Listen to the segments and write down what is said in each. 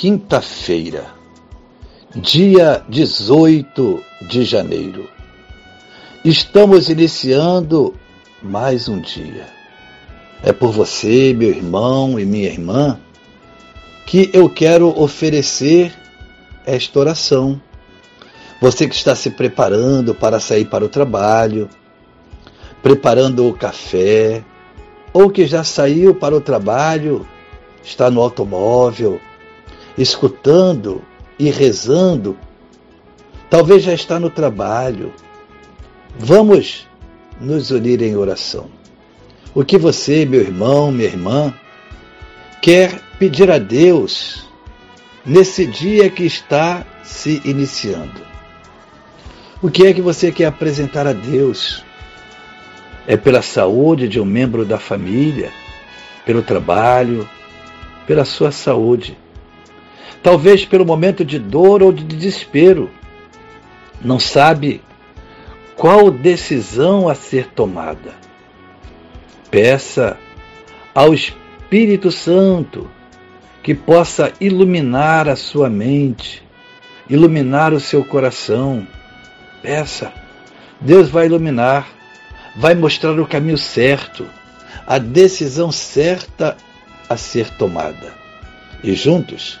quinta-feira, dia 18 de janeiro. Estamos iniciando mais um dia. É por você, meu irmão e minha irmã, que eu quero oferecer esta oração. Você que está se preparando para sair para o trabalho, preparando o café, ou que já saiu para o trabalho, está no automóvel, escutando e rezando, talvez já está no trabalho. Vamos nos unir em oração. O que você, meu irmão, minha irmã, quer pedir a Deus nesse dia que está se iniciando? O que é que você quer apresentar a Deus? É pela saúde de um membro da família, pelo trabalho, pela sua saúde talvez pelo momento de dor ou de desespero, não sabe qual decisão a ser tomada. Peça ao Espírito Santo que possa iluminar a sua mente, iluminar o seu coração. Peça. Deus vai iluminar, vai mostrar o caminho certo, a decisão certa a ser tomada. E juntos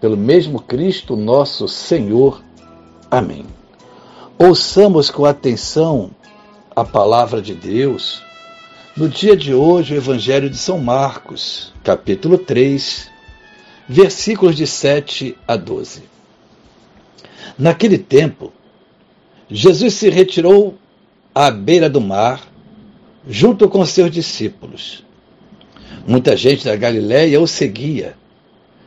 pelo mesmo Cristo nosso Senhor. Amém. Ouçamos com atenção a palavra de Deus. No dia de hoje, o Evangelho de São Marcos, capítulo 3, versículos de 7 a 12. Naquele tempo, Jesus se retirou à beira do mar, junto com seus discípulos. Muita gente da Galiléia o seguia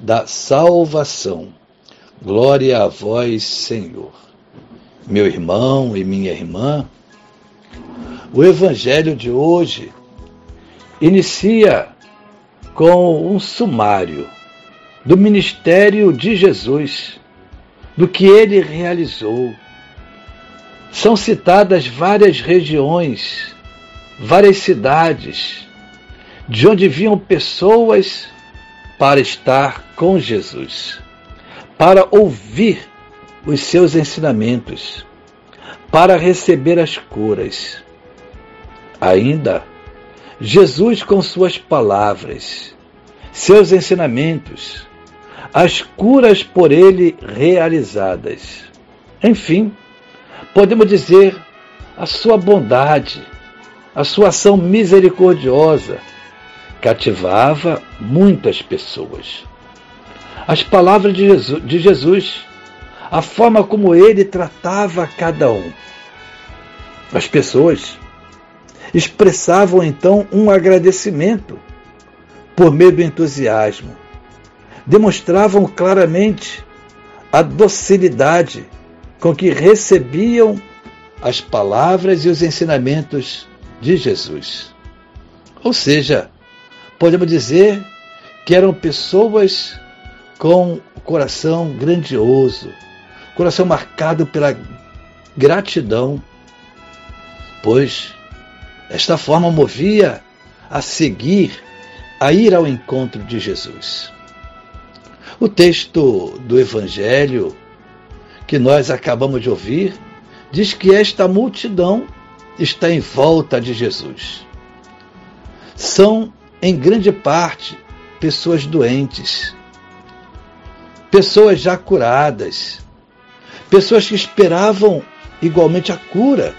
da salvação. Glória a vós, Senhor. Meu irmão e minha irmã, o Evangelho de hoje inicia com um sumário do ministério de Jesus, do que ele realizou. São citadas várias regiões, várias cidades, de onde vinham pessoas para estar com Jesus, para ouvir os seus ensinamentos para receber as curas. Ainda, Jesus, com suas palavras, seus ensinamentos, as curas por ele realizadas. Enfim, podemos dizer a sua bondade, a sua ação misericordiosa cativava muitas pessoas. As palavras de Jesus, de Jesus, a forma como ele tratava cada um. As pessoas expressavam então um agradecimento por meio do entusiasmo. Demonstravam claramente a docilidade com que recebiam as palavras e os ensinamentos de Jesus. Ou seja, podemos dizer que eram pessoas com o coração grandioso, coração marcado pela gratidão, pois esta forma movia a seguir, a ir ao encontro de Jesus. O texto do Evangelho que nós acabamos de ouvir diz que esta multidão está em volta de Jesus. São, em grande parte, pessoas doentes, pessoas já curadas, pessoas que esperavam igualmente a cura.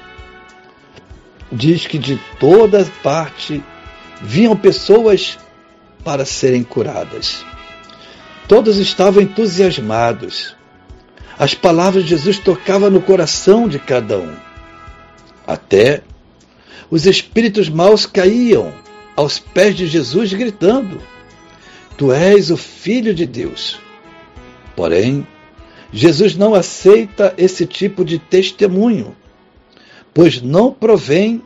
Diz que de toda parte vinham pessoas para serem curadas. Todos estavam entusiasmados as palavras de Jesus tocavam no coração de cada um. Até os espíritos maus caíam aos pés de Jesus gritando: Tu és o Filho de Deus. Porém, Jesus não aceita esse tipo de testemunho, pois não provém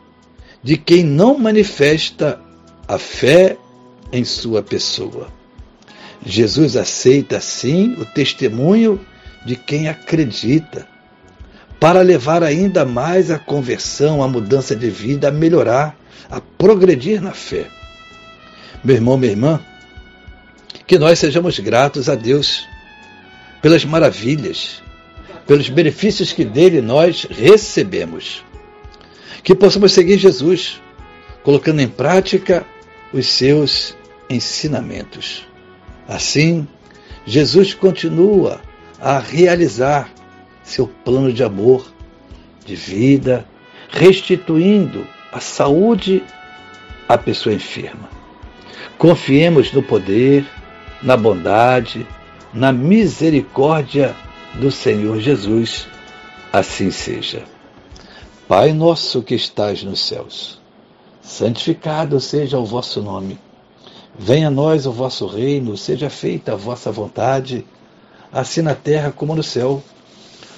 de quem não manifesta a fé em sua pessoa. Jesus aceita sim o testemunho de quem acredita, para levar ainda mais a conversão, a mudança de vida, a melhorar, a progredir na fé. Meu irmão, minha irmã, que nós sejamos gratos a Deus pelas maravilhas, pelos benefícios que dele nós recebemos. Que possamos seguir Jesus, colocando em prática os seus ensinamentos. Assim, Jesus continua a realizar seu plano de amor, de vida, restituindo a saúde à pessoa enferma. Confiemos no poder, na bondade, na misericórdia do Senhor Jesus. Assim seja. Pai nosso que estás nos céus, santificado seja o vosso nome. Venha a nós o vosso reino, seja feita a vossa vontade assim na terra como no céu.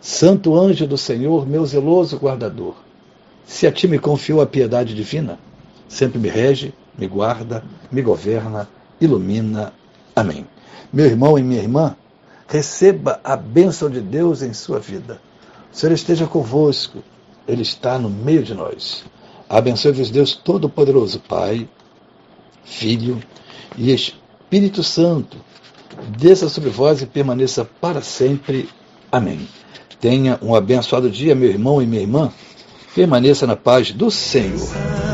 Santo anjo do Senhor, meu zeloso guardador, se a ti me confiou a piedade divina, sempre me rege, me guarda, me governa, ilumina. Amém. Meu irmão e minha irmã, receba a bênção de Deus em sua vida. O Senhor esteja convosco, Ele está no meio de nós. Abençoe-vos Deus Todo-Poderoso, Pai, Filho e Espírito Santo. Desça sobre vós e permaneça para sempre. Amém. Tenha um abençoado dia, meu irmão e minha irmã. Permaneça na paz do Senhor.